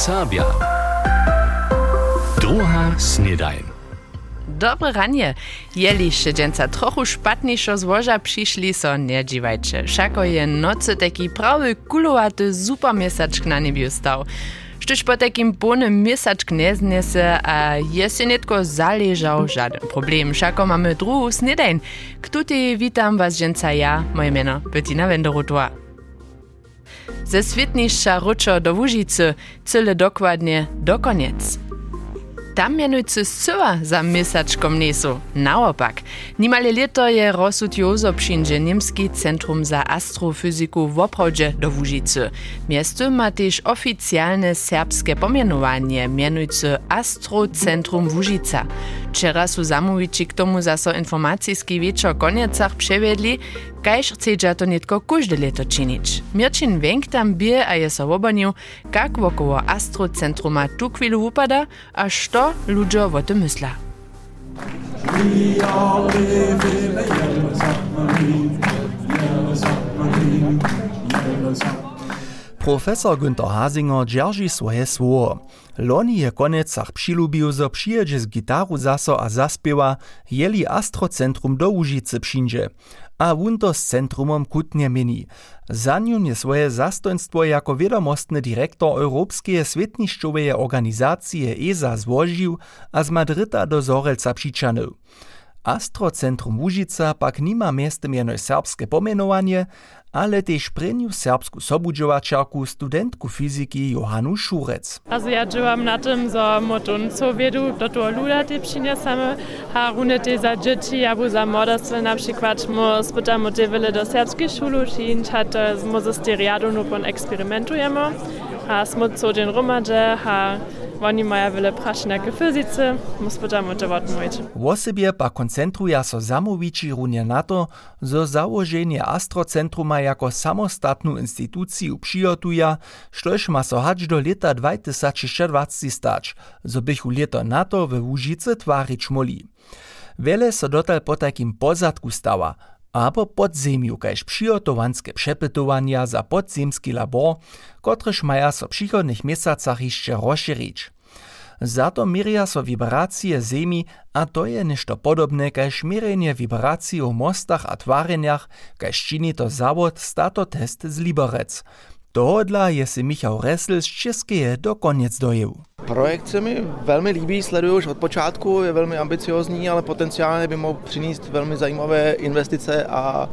Serbia. Druga. Dobre ranie. Jeliście dżęca trochu szpatniejszo złoża przyszli so nie dziwajcie. Szako je nocy taki prawy kulowaty supermiesaczk na niebiu stał. Štož po takim znese, a jest netko zależał żaden problem. Szako mamy druhú snedajn. Ktuty witam was dżęca ja, moje miano Bettina Wenderotoa. Ze świetniejsza ruczo do Łużycy, cyle dokładnie do koniec. Tam mianujcy syła za misaczkom niesu. Naopak, niemale leto je rozsud przyjdzie Niemski Centrum za Astrofizyku w obchodzie do Łużycy. Miasto ma też oficjalne serbskie pomianowanie, mianujcy Astrocentrum Łużyca. Wczera su zamówici k tomu zaso informacyjski wieczor koniecach przewiedli, kajż chce to nitko każde leto czynić. Mirčin Wenk tam bie a je so obanił, jak wokoło Astrocentruma tu chwilu upada, a što ludzie o tym myśla. Profesor Günther Hasinger dzierży swoje słowo. Loni je konecach přilubił, zo przyjedzie z gitaru zaso a zaspiewa, jeli Astrocentrum do Łużycy przyjdzie. A wun to z centrumom kutnie mini. Za nim je swoje zastoństwo jako wiadomostny dyrektor Europejskiej Świetniszczowej Organizacji ESA złożył, a z Madryta do Zorelca. Astrocentrum Łużyca pak nima miestem jeno serbskie pomienowanie, ale też preniu serbsku sobudźowačarku studentku fizyki Johanu Szurec. Also ja działam na tym, że motun co wiedu do toho luda te przyniesiemy, a runę te za dzieci, albo za młodostwo na przykład, mo spytamy te wiele do serbskiej szulu, czynić, a to może styriadu no pon eksperymentujemy, a smo co dzień romadze, a oni mają wiele prašenia k fyzice, mus pytamy to odmówić. Wosebie pa koncentruja so zamowici runie na to, zo założenie Astrocentruma jako samostatnu instytuciju przyjotuja, štož ma so hać do leta 2026 stać, zo bychu leto na to we Łużyce twarić moli. Wiele so dotal po takim pozadku stała, abo podziemiu, kaž przygotowanske przepytowania za podziemski labor, kotrež maja so w przychodnych miesacach jeszcze rozszerzyć. Za to mieria so vibracje zemi, a to je nešto podobne kaž mierenie vibracji o mostach a twareniach, kaž čini to zawod stato test z Liberec. Tohodla je si Michał Resl z Českeje do koniec dojeł. Projekt se mi velmi líbí, sleduju už od počátku, je velmi ambiciozní, ale potenciálně by mohl přinést velmi zajímavé investice a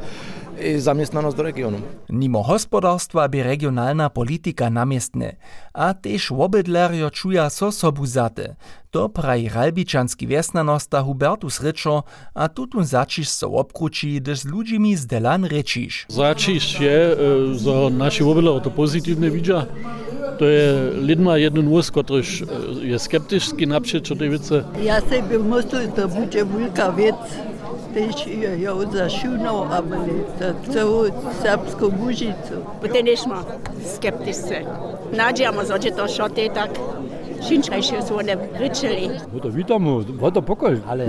i zaměstnanost do regionu. Nimo hospodarstwa by regionalna politika namiestne, a tež wobydlerjo čuja so sobu zate. To praji ralbičanski wiesnanosta Hubertus Ryczo, a tutun začiš so obkruči, gdyż z ludźmi z Delan rečiš. Začiš je, że nasi wobydler to pozytywne widzia. To je lidma jeden wóz, któryż je skeptycznie na przyczo tej wice. Ja sobie myślę, to będzie wielka wiec, też ją zaszunął, ale za całą serbską Łużycę. Potem nismo skeptični. Nadjamo, da će to šote tak. Šinčkaj še su one pričali. No to witamy, woda pokoj, ale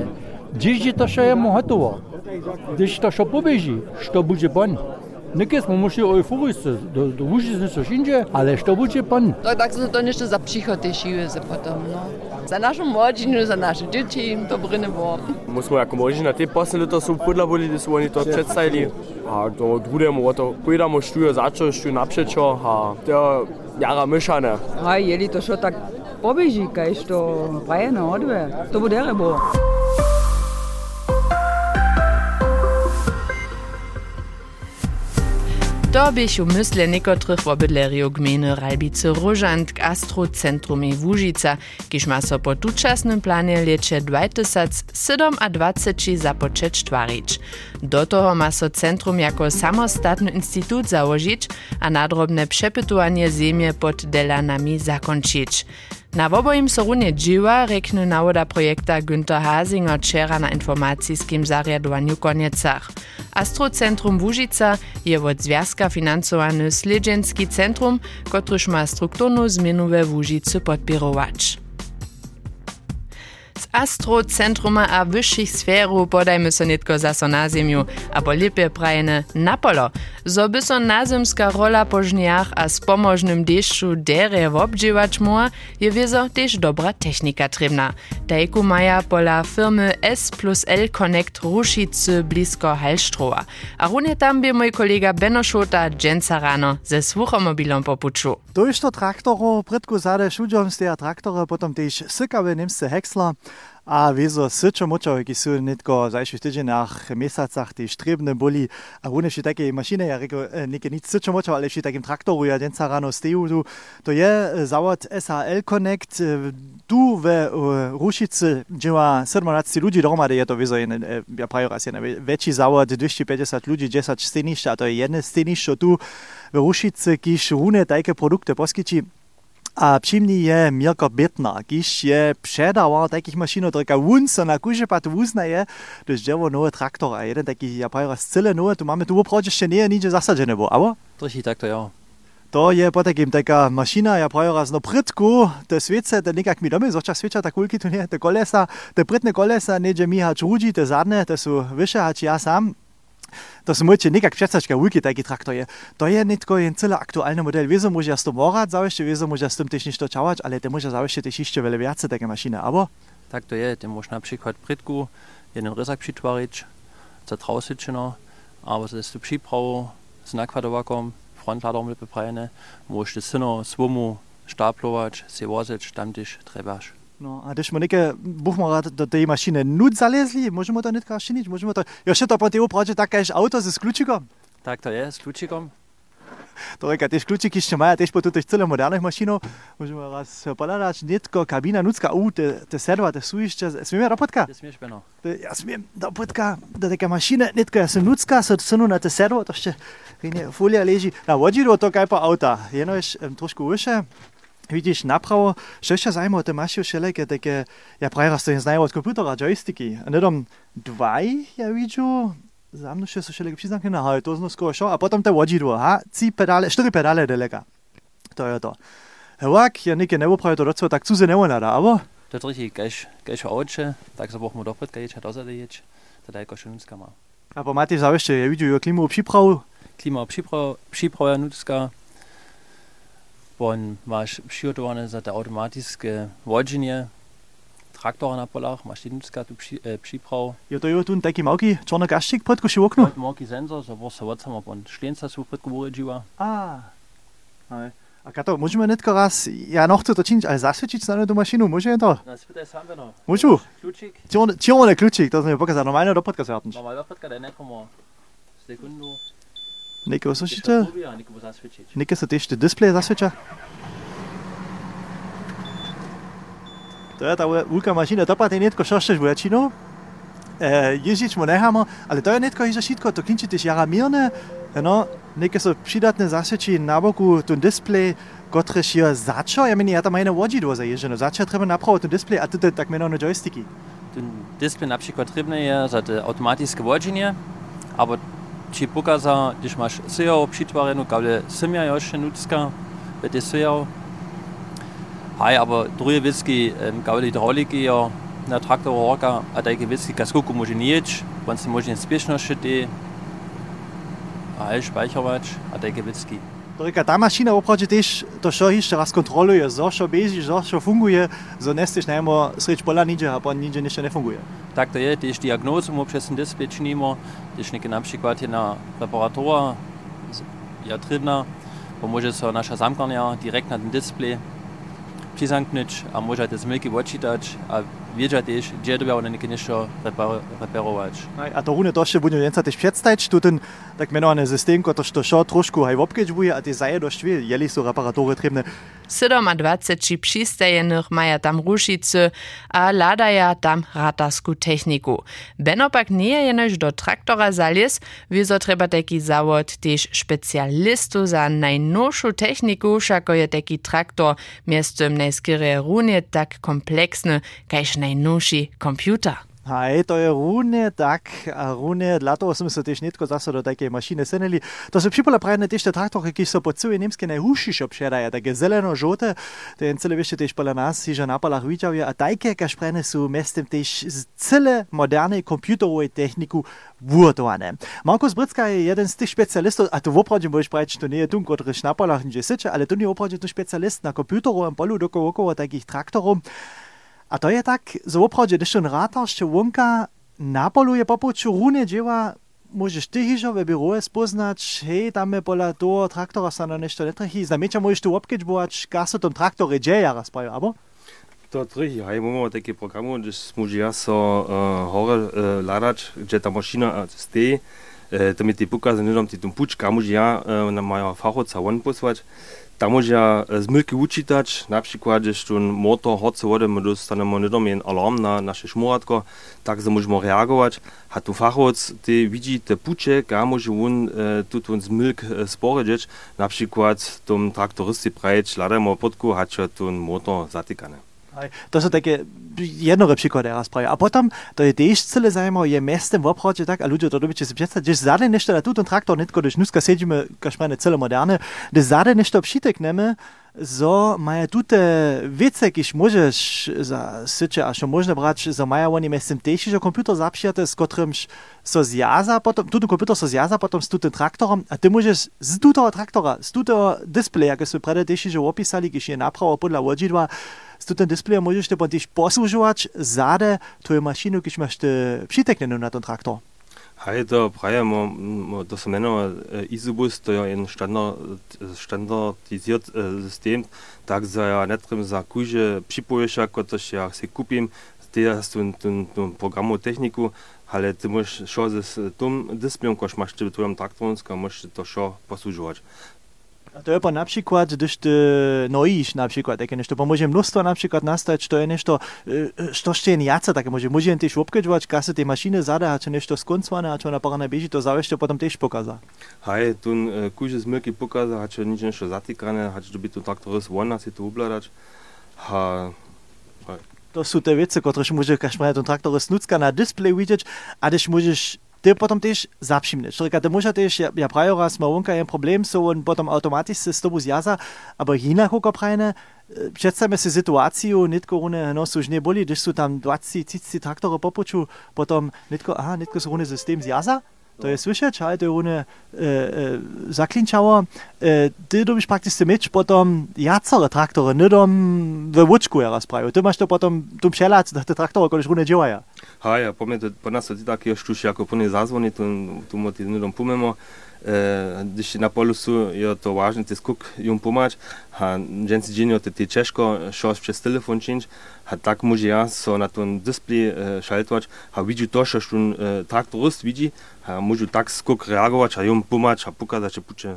dziś to się jemu gotowo. Gdyż to się pobieży, to będzie pan. Niekedy smo musi euforiscy, do, do Łużycy coś indziej, ale to będzie pan. No tak są to jeszcze za przychody siły za potem, no. Za naszą młodzież, za nasze dzieci, to bryny było. Musimy jako młodzież na tej posle to są podla byli, gdy oni to przedstawili. A to drugemu, to pójdemo sztuję zacząć, sztuję naprzeczo, a to jara myszane. A jeli to šo tak pobieži, kajž to vajeno odve, to bude rebo. To běchu mysle niekotrych wobydlerjow gminy Ralbice Różant k Astrocentrumie Łużyca, kiż ma so po tučasnym planie leče 2027 započeć twarić. Do toho ma so centrum jako samostatny instytut założyć, a nadrobne przepytowanie ziemie pod delanami zakończyć. Na wobojim so runie dziwa, rekny nawoda projekta Günther Hasinger wczera na informacijskim zarjadowaniu koniecach. Astrocentrum Łużyca je od Związka finansowany Sledzenski centrum, kotryż ma strukturną zmianę we Łużycy podpirować. Z astrocentruma a wyższych sferów podajmy so nitko zaso na ziemiu, abo lipie prajene na polo. So so nazemska rola po żniach a z pomożnym deszczu derje obdziewać mua, je wieso też dobra technika trybna. Tajku maja pola firmy S plus L Connect Ruszicy blisko Halstroa. A runie tam by mój kolega Benno Schota dżęca rano ze słuchomobilom popuczu. To jest to traktoro, prydku zade šuđom steja traktore, potom tež sykawe nimsce heksla, a wieso syczo močo, ki su netko zajších tydzienach, mesacach tež trebne boli, a rune vši také mašine, ja reko, neke nic syczo močo, ale vši takým traktoru, ja denca rano steju tu, to je zawod SHL Connect, tu ve Rušici dživa 17 ludzi dohromady, je to wieso, ja prajo raz, je väčší zawod, 250 ludzi, 10 stenišť, a to je jedne stenišť, tu v Rušici, kiž rune také produkty poskyči, a přimni je Mirko Bitner, kiž je předával takých mašinů, trika vunco na kuže pat vuzna je, dož děvo nové traktor a jeden taký, ja pajra z celé nové, tu máme tu opravdu ještě nie, nič zasažené bo, abo? Troši tak to jo. To je potakim taka mašina, ja pajra z no prytku, te sviece, te nekak mi domy, zoča svieča tak kulky tu nie, te kolesa, te prytne kolesa, neđe mi hač rudži, te zadne, te su vyše hač ja sam, to su môžete nekak předstačka wiki taký traktor je. To je netko jen celý aktuálny model. Wieso môže s tom morať, zawešte, wieso môže s tom tiež niečo čavať, ale te môže zawešte tiež ešte veľa viacej také mašiny, abo? Tak to je, te môže napríklad pritku jeden rysak přitvariť, za trausičeno, aber das tu připravu s nakvadovakom, frontladom beprajene, môžete syno svomu štáplovať, si voziť, tam tiež trebáš. No, a deš mu nekaj, bomo radi do te mašine nud zalezli, možemo to nekaj še nič, možemo to. Jo še to proti upravi, tako je avto z ključikom? Tak to je, s ključikom. Torej, te ključiki še imajo, tež pa tudi celo modernih mašinov, možemo raz pogledati, netko kabina, nudska, u, te, te serva, te sujišče, smem je ropotka? Ja, smeš peno. Ja, smem, da potka, da teka mašine, netko, jaz sem nudska, se odsunu na te servo, to še, folija leži, na vodžilu, to kaj pa avta, eno je trošku više. Widzisz, naprawo, szczęścia zajmo, te masz już wszelkie takie, ja prawie raz to nie znają od komputera, joysticki. A nie tam dwaj, ja widzę, za mną się wszelkie przyznaki na haj, to znowu skoro szło, a potem te wodidło, ha, ci pedale, cztery pedale daleka. To je to. Hewak, ja nikie nebo prawie to docela tak cuze nebo nada, aber? To je richtig, gleich, gleich auče, tak se bochmo dopred, gleich hat außer ječ, to daj košel nutska ma. Aber Mati, zawieszcze, ja widzę, ja klimu przyprawu. Klima przyprawu, przyprawu nutska, Bon máš přigotowane za to automatické vođenje traktora na polách, máš jednická tu při, e, příprav. Je to jo tu taký malký čorný gaščík podku si okno? Malký senzor, so vor sa vodcama, bon šlienca sú podku vođiva. A, aj. A kato, môžeme netko raz, ja no chcem to činiť, ale zasvedčiť sa na tú mašinu, môžeme to? No, spýtaj sám, no. Môžu? Kľúčik? Čierny kľúčik, to sme pokazali, normálne do podcastu hartnič. Normálne do podcastu, ne komo sekundu. Neko slyšíte? Neko se ještě display zasvědča? To je ta veľká mašina, to patrí netko šošteš väčšinou. E, ježič mu nechámo, ale to je netko že všetko, to klinčí tiež jara mírne. No, neke sú přidatné zasvedčí na boku ten display, kotrež je začo, ja meni, ja tam jedno vodidło zajeżdżeno. Začo treba napraviť ten display a to je tak menované joysticky. Ten display napríklad trebné je za to automatické vođenje, či pokaza, když máš sejao přitvarenu, kable semja ještě nutska, ve te sejao. Hej, aber druge věcky, um, kable hydrauliky jo, na traktoru horka, a také věcky kaskuku může nieč, on si může spěšnosti ty, a hej, speichervač, a také věcky. Reka, ta mašina opravdu tiež to šo ešte raz kontroluje, zo šo beží, zo šo funguje, zo nesteš najmo sreč pola niče, a po niče niečo nefunguje. Tak to je, tiež diagnózu mu přes ten display činimo, tiež niekde napríklad na reparatora, ja tribna, pomôže sa naša zamkarnia direkt na ten display. Přizanknúť a môže to zmylky odčítať a wiedzieć też, gdzie to one niečo reparować. A to rune to ešte budeme jen sa tiež predstaviť, tu ten tak menovaný systém, ktorý to šo trošku aj obkeďbuje a tie zaje dosť vie, jeli sú reparatory trebné. 27 přistajených maja tam rušice a ladaja tam ratarsku techniku. Benopak nie je jenož do traktora zalies, wieso treba taki zawod też specjalistu za najnowszą techniku, všako je taki traktor miestem najskierie runie tak kompleksny, kajż najnowszy komputer. Hej, to je równie tak, a równie dlatego sme sa tiež netko zase do takej mašiny senili. To sú připola prajne tiež te traktory, ki so po celej Nemske najhušišo předaja, také zeleno-žote, ten celé vište tiež pola nás, si že na polach vidjavia, a tajke, kaž prajne sú mestem tiež celé moderne komputerovej techniku vurtowane. Markus Britzka je jeden z tých špecialistov, a to voprawdzie môžeš povedať, to nie je tu, ktorý na polach nie siče, ale tu nie je voprawdzie tu špecialist na komputerovom polu doko okolo takých traktorov. A to je tak, że oprawdzie, gdyż on ratasz, czy łąka napoluje popoczu runie dzieła, możesz ty hiżo we biurze spoznać, hej, tam je pola toho traktora sa na nešto netrachy. Znamieča môžeš tu obkeč boať, kas sa tom traktore dzieje, raz prajú, abo? To trhy, hej, máme také programu, že môže ja so uh, hore uh, tá mašina uh, steje, uh, to mi ty pokazane, nedom ty tu pučka, môže ja uh, na moja fachovca von posłać, tam možja zmylki učitać, na przykład, że tu motor hoce wody, my dostanemy niedomien alarm na nasze szmuratko, tak że możemy reagować. A tu fachowiec ty widzi te pucze, a może on e, tu ten zmylk e, sporedzieć, na przykład tom traktorysty prajeć, ladajmy podku, a tu motor zatykany. To sú také jednore príklady raz praje. A potom, to je tiež celé zaujímavé, je mestem v obchode tak, a ľudia to robíte si predstaviť, že zade nešto na túto traktor, netko, když dneska sedíme, kažmene celé moderne, že zade nešto přitekneme, so maja tute wice, kiż możesz za sycze, a što można brać, za maja oni mestem też, że komputer zapšiate, z którymś so zjaza, potom, tuto komputer so zjaza potom z tutym traktorem, a ty możesz z tutego traktora, z tutego displaya, jak sobie prede też, że opisali, kiż je naprawo podla łodźidła, z tutym displayem możesz te też posłużywać zade twoje maszyny, kiż masz te přiteknenu na ten traktor. Hej, to praje, mo, mo, to se jmenuje Isubus, to je jen standard, standardizert uh, system, tak za ja netrem za kuže připoješ, kotož ja si kupím, ty hast tu, tu, tu programu techniku, ale ty môžeš šo s tom displejom, kož máš v tvojom to šo poslužovať. A to je pa na przykład, gdyż ty noisz na przykład, takie nešto, bo może mnóstwo na przykład nastać, to je nešto, što jeszcze nie jaca, takie może, może też obkedźwać, kasy tej maszyny zada, a czy nešto skońcowane, a czy na parę bieži, to zawsze potem też pokaza. Hej, tu kuže zmylki pokaza, a czy nic nešto zatykane, a czy by tu traktorys wona si to ubladać, ha, To sú te veci, ktoré môže každý ten traktor snucka na display vidieť, a když môžeš ty potom też zapšimneš. Čelika, ty muša też, ja, ja prajo raz ma wonka jen problem so on potom automaticky z tobu zjaza, aber jinak hoko prajne, Przedstawmy sobie sytuację, nitko one no już nie boli, gdyż są tam 20-30 traktory popuczu, potom nitko, aha, nitko są one system zjaza, to je słyszeć, ale to je one e, e, zaklinčało. E, ty dobisz praktycznie mieć potom jacore traktory, nie dom we łuczku ja raz prajo. Ty masz to potom tu przelać, te traktory, koleś one działają. Ha, ja pomiem, po nas to takie sztuši, jako po nie zazvoni, tu, tu mo ti nie dom pomemo, e, když na polu sú, je to vážne, ty skuk jim pomať, a dženci dženio ty, ty češko šos přes telefon činč, a tak môže ja so na ten display e, šaltovať, a vidí to, čo ten e, traktorist vidí, a môžu tak skok reagovať, a jim pomať, a pokazať, že puče.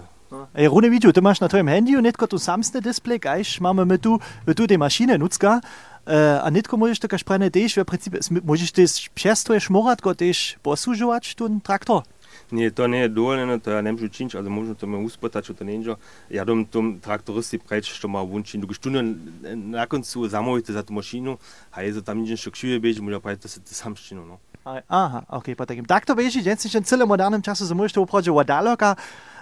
Ej, Rune Video, ty masz na twoim handy netko tu samsne display, gajš mamy my tu, my tu te maszyny nucka, a netko możesz taka szprane też, w principie, możesz też przez twoje szmoratko też posłużywać ten traktor. Nie, to nie je dovoljeno, to ja ne možem činiti, ali možno to me uspotać, to ne inžo. Ja dom tom traktoristi preč, što ma vunčin. Dok štuno na koncu zamówite za tu mašinu, a je to tam nič što kšuje beži, môže praviť to se to samštinu, no. Aha, ok, po takim. Tak to beži, dnes v celom modernym czasu, że możesz to uprawić wadaloka,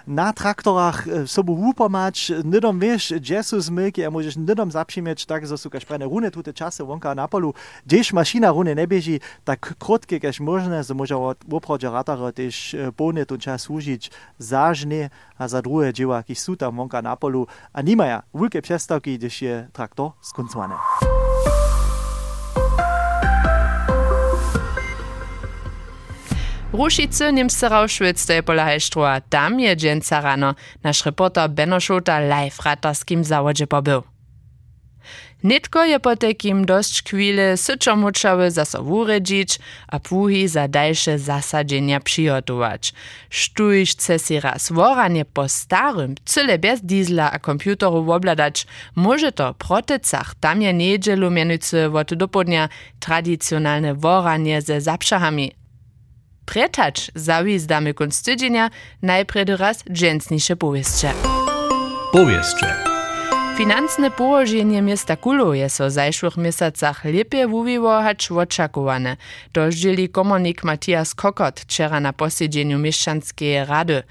na traktorach sobu upomać, nidom wiesz, gdzie są zmyki, a możesz nidom zapřiměć, tak, że są kašprane rune tute czasy wonka na polu, gdzieś maszyna rune nie bieži, tak krótkie kaž možné, że może uprawić ratara też pone ten czas zažne, a za druhé dzieła, kiż są tam wonka na polu, a nimaja wielkie przestawki, gdyż je traktor skończony. Rušice Niemce Rauschwitz je pola hejštrua. Tam je dženca rano. Naš reporter Benno Šota live ratarskim zawodźe pobył. Nitko je po takim dość chwile syczo muczały zaso a puhi za dalsze zasadzenia przygotować. Sztuj chce si raz woranie po starym, cyle bez diesla a komputeru obladać, może to protecach tam je niedzielu do podnia tradicjonalne woranie ze zapszachami. Pretać zawizdamy kunst tydzienia, najpierw raz dżęsniejsze powieście. Powieście. Finansne położenie miasta Kulo je so w zajszłych miesacach lepiej wuwiło hacz oczakowane. Dożdzieli komunik Matthias Kokot wczera na posiedzeniu mieszczanskiej rady.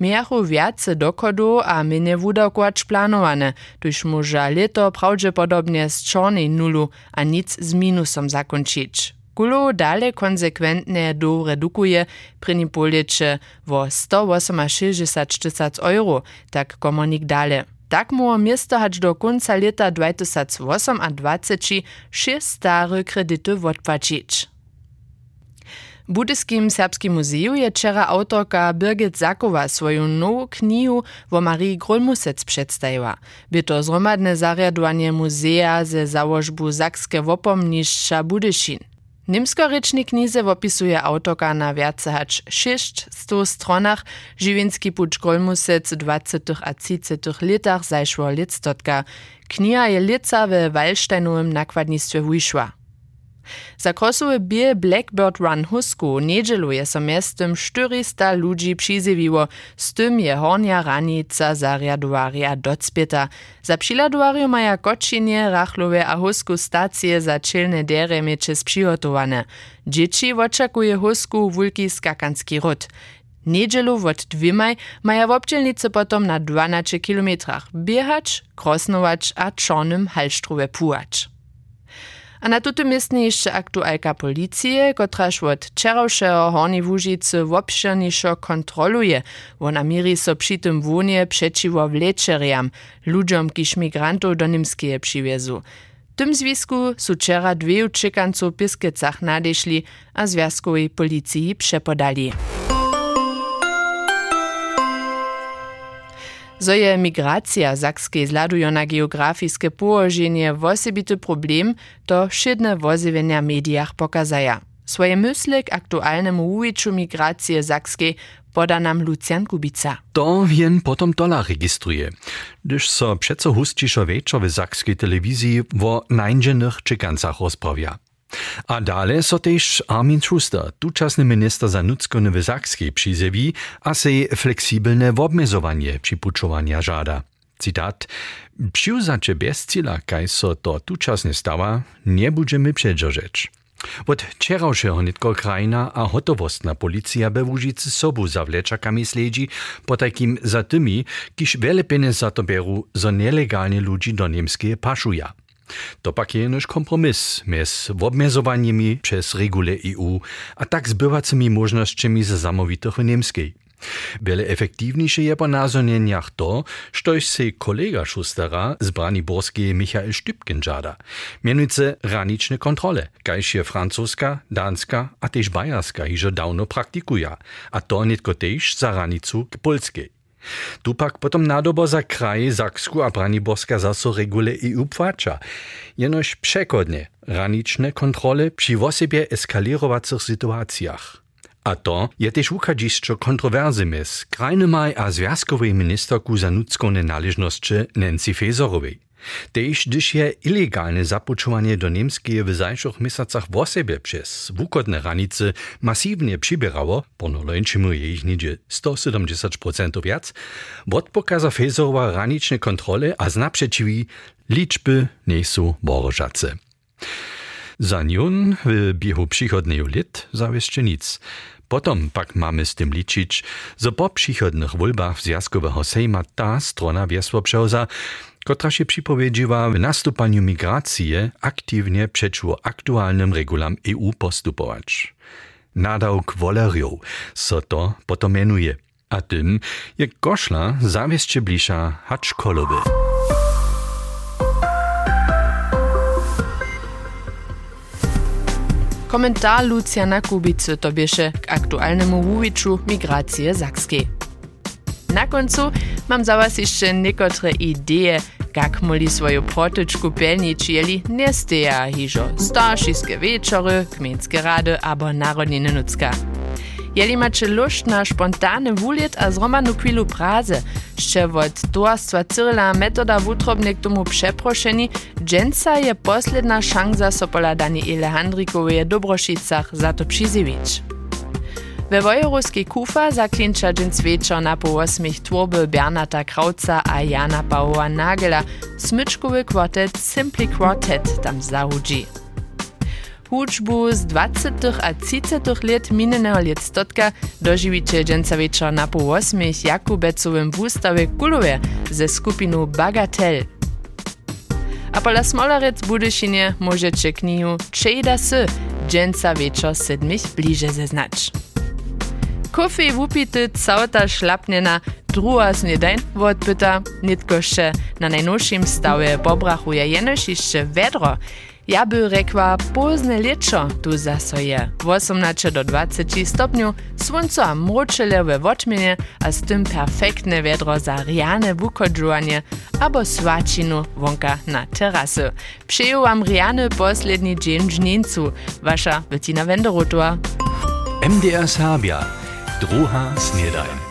Miachu wiace dokodu a minie wudawkować planowane, tuż może leto prawdopodobnie z czarnej nulu, a nic z minusem zakończyć. Kulo dalej konsekwentnie do redukuje pryni policze wo 168 euro, tak komunik dalej. Tak mu miasto hać do końca lata 2028 šest stare kredyty odpłacić. W Budyskim Serbskim Muzeju je wczera autorka Birgit Zakowa swoją nową knihu o Marii Grolmusec przedstawiła. By to zromadne zariadowanie muzea ze założbu Zakskie Wopomniszcza Budyszin. Nimskorečni knize opisuje autorka na viace hač 600 stronach živinski puč Grolmusec v 20. a 30. letach zajšło litstotka. Kniha je lica w Wallsteinovem nakładnictwie wyszła. Za krosowy bier Blackbird Run Husku niedzieluje so miestem 400 ludzi przyzywiło, z tym je hornia ranica zariadowaria docpieta. Za przyladowario maja kočinie, rachlowe a Husku stacje za czylne dere miecze przygotowane. Dzieci oczekuje Husku wulki skakanski ród. Niedzielu od dwimaj maja wobdzielnice potom na 12 kilometrach biehać, krosnować a czornym halsztruje pułać. A na tutym miestnie jeszcze aktualka policije, kotraż od wczorajszego Horni Łużycy wobszerniszo kontroluje. Ona miri so przy tym włonie przeciwo wleczeriam, ludziom, kiż migrantów do Nimskie przywiezu. W tym związku są wczoraj dwie uciekanców w Piskecach nadeszli, a związkowej policji przepodali. Zo je migracja Sakskiej zladujo na geografiskie położenie wosebity problem, to szydne wozywienia mediach pokazaja. Swoje mysle k aktualnemu uwiczu migracje Sakskiej poda nam Lucian Kubica. To jen potom tola registruje. Gdyż so przeco husciszo wieczor w sakskiej telewizji wo nańdźenych czekancach rozprawia. A dalej so też Armin Schuster, tuczasny minister za Sakskiej przyzewi, a se fleksibelne obmezowanie przypuczowania żada. Cytat. Przyuzacze bez cila, kaj so to tuczasne stała, nie będziemy przedrzeć. Od wczorajszego nitko krajna a hotowostna policja we Łużycy sobu za wleczakami śledzi, po takim za tymi, kiż wiele pieniędzy za to bieru, zo nielegalnie ludzi do niemskie paszuja. To pak je kompromis mez obmezowaniami przez regule EU, a tak zbywacymi możnościami za zamowitych w niemskiej. Wiele efektywniejsze je po nazonieniach to, štož se kolega Schustera z Braniborskiej Michael Stübken żada. Mianujce raniczne kontrole, kajż je francuska, danska a też bajarska hižo dawno praktikuja, a to nitko też za ranicu k polskiej. Tu pak potom nádobo za kraj Saksku a Braniborska zaso regule EU płacza. Jenož przekodnie raniczne kontrole przy wosebie eskalirowacych sytuacjach. A to je też uchadziszczo kontrowersy mez krajnymaj a związkowej ministerku za należności Nancy Faeserowej. Tež gdyż je ilegalne zapučovanie do Niemskie w zajszych miesacach w osebie przez wukodne ranice masywnie przybierało, ponolończymu je ich niedzie 170% wiac, odpokaza Fezerowa raniczne kontrole a znaprzeciwi liczby nie są worożace. Za nią w biehu przychodneju lit zawieszcze nic. Potom pak mamy z tym liczyć, że po przychodnych wolbach Związkowego Sejma ta strona wiesło przełza, która się przypowiedziła w nastupaniu migracji aktywnie przeciwko aktualnym regulam EU postupować. Nadałk woleriów, so to potom. A tym, jak koszla zawieszcze blisza hacz kolowy. Komentar Luciana Kubicy to bieše k aktualnemu wuwiczu migracije Sakskiej. Na końcu mam za was jeszcze niektóre idee, jak mogli swoją protyczku pełnić, jeli nie steja hižo starszyske wieczory, kmienskie rady albo narodniny nucka. Jeli macie lust na spontane wuliet a zromanu chwilu praze, jeszcze od towarstwa Cyrila metoda wutrobnie k tomu przeproszeni, dżęca je posledna szansa so pola Dani Ile Handrikowej Dobrošicach za to przyzywić. We Wojeruskiej kufa zaklinča dżins wieczor na po osmich tworby Bernata Krauca a Jana Paula Nagela smyczkowy kwartet Simply Quartet tam zahudzi. Hučbu z 20. a 30. let minionego listotka doživíte dženca večer na po 8. Jakubecowym wustawě Kulowe ze skupinu Bagatel. A pola Smolarec Budyšinie możecie knihu Czejda sy dženca večer sedmich bliže zeznać. Kofej wupity całota szlapnjena, druga snedajn odpyta, nitkoše na najnowszym stawie pobrachuje jenož jeszcze vedro, ja by rekła pozne leczo tu zasoje. 18 do 20 stopniu, słońce mroczele we wotmienie, a z tym perfektne wiedro za riane wukodżowanie albo swačinu wonka na terasy. Przyjął wam riany posledni dzień żnieńcu, wasza Bettina Wenderotor. MDR Sabia, druha snedajn.